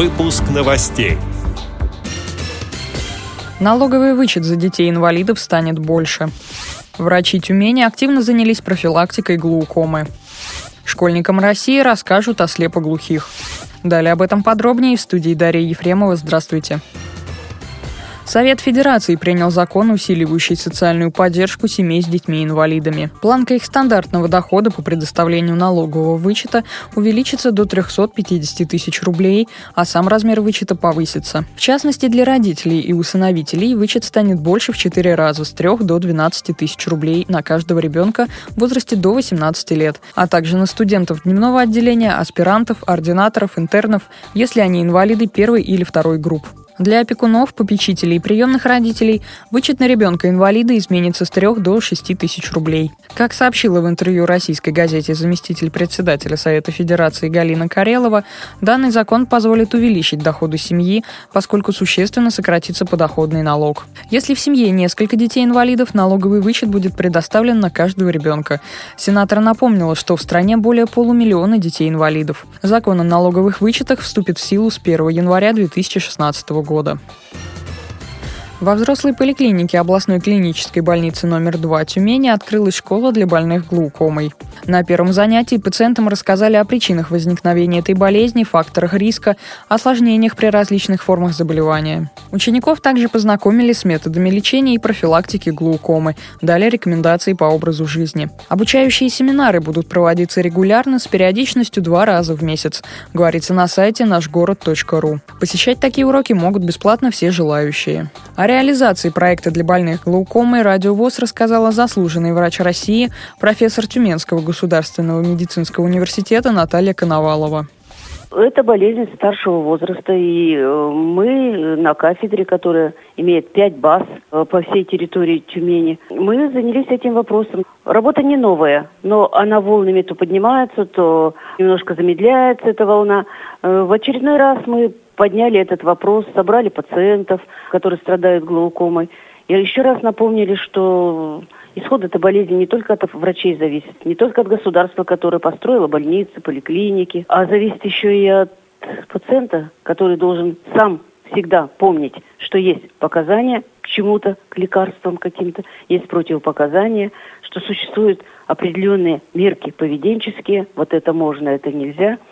Выпуск новостей. Налоговый вычет за детей-инвалидов станет больше. Врачи Тюмени активно занялись профилактикой глаукомы. Школьникам России расскажут о слепоглухих. Далее об этом подробнее в студии Дарья Ефремова. Здравствуйте. Совет Федерации принял закон, усиливающий социальную поддержку семей с детьми-инвалидами. Планка их стандартного дохода по предоставлению налогового вычета увеличится до 350 тысяч рублей, а сам размер вычета повысится. В частности, для родителей и усыновителей вычет станет больше в 4 раза с 3 до 12 тысяч рублей на каждого ребенка в возрасте до 18 лет, а также на студентов дневного отделения, аспирантов, ординаторов, интернов, если они инвалиды первой или второй групп. Для опекунов, попечителей и приемных родителей вычет на ребенка-инвалида изменится с 3 до 6 тысяч рублей. Как сообщила в интервью российской газете заместитель председателя Совета Федерации Галина Карелова, данный закон позволит увеличить доходы семьи, поскольку существенно сократится подоходный налог. Если в семье несколько детей-инвалидов, налоговый вычет будет предоставлен на каждого ребенка. Сенатор напомнила, что в стране более полумиллиона детей-инвалидов. Закон о налоговых вычетах вступит в силу с 1 января 2016 года года. Во взрослой поликлинике областной клинической больницы номер 2 Тюмени открылась школа для больных глаукомой. На первом занятии пациентам рассказали о причинах возникновения этой болезни, факторах риска, осложнениях при различных формах заболевания. Учеников также познакомили с методами лечения и профилактики глаукомы, дали рекомендации по образу жизни. Обучающие семинары будут проводиться регулярно с периодичностью два раза в месяц, говорится на сайте нашгород.ру. Посещать такие уроки могут бесплатно все желающие. О реализации проекта для больных глаукомой Радиовоз рассказала заслуженный врач России, профессор Тюменского государственного медицинского университета Наталья Коновалова. Это болезнь старшего возраста, и э, мы на кафедре, которая имеет пять баз э, по всей территории Тюмени, мы занялись этим вопросом. Работа не новая, но она волнами то поднимается, то немножко замедляется эта волна. Э, в очередной раз мы подняли этот вопрос, собрали пациентов, которые страдают глаукомой. И еще раз напомнили, что исход этой болезни не только от врачей зависит, не только от государства, которое построило больницы, поликлиники, а зависит еще и от пациента, который должен сам всегда помнить, что есть показания к чему-то, к лекарствам каким-то, есть противопоказания, что существуют определенные мерки поведенческие, вот это можно, это нельзя –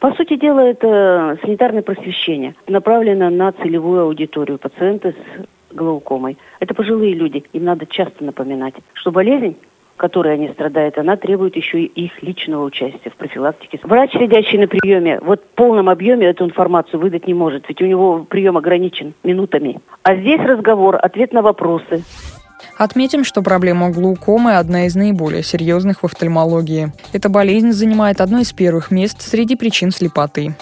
по сути дела, это санитарное просвещение, направлено на целевую аудиторию пациенты с глаукомой. Это пожилые люди, им надо часто напоминать, что болезнь которой они страдают, она требует еще и их личного участия в профилактике. Врач, сидящий на приеме, вот в полном объеме эту информацию выдать не может, ведь у него прием ограничен минутами. А здесь разговор, ответ на вопросы. Отметим, что проблема глаукомы – одна из наиболее серьезных в офтальмологии. Эта болезнь занимает одно из первых мест среди причин слепоты.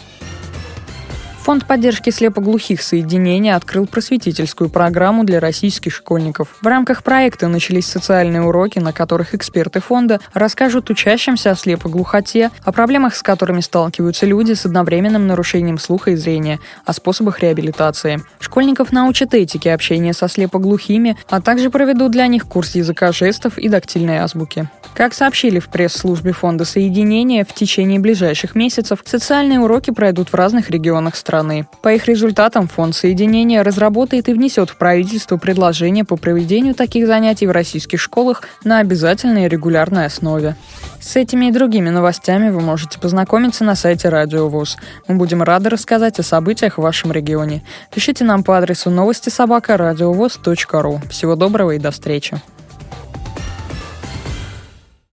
Фонд поддержки слепоглухих соединений открыл просветительскую программу для российских школьников. В рамках проекта начались социальные уроки, на которых эксперты фонда расскажут учащимся о слепоглухоте, о проблемах, с которыми сталкиваются люди с одновременным нарушением слуха и зрения, о способах реабилитации. Школьников научат этике общения со слепоглухими, а также проведут для них курс языка жестов и дактильной азбуки. Как сообщили в пресс-службе фонда соединения, в течение ближайших месяцев социальные уроки пройдут в разных регионах страны. По их результатам Фонд соединения разработает и внесет в правительство предложение по проведению таких занятий в российских школах на обязательной и регулярной основе. С этими и другими новостями вы можете познакомиться на сайте Радио ВОЗ. Мы будем рады рассказать о событиях в вашем регионе. Пишите нам по адресу новости собака ру. Всего доброго и до встречи.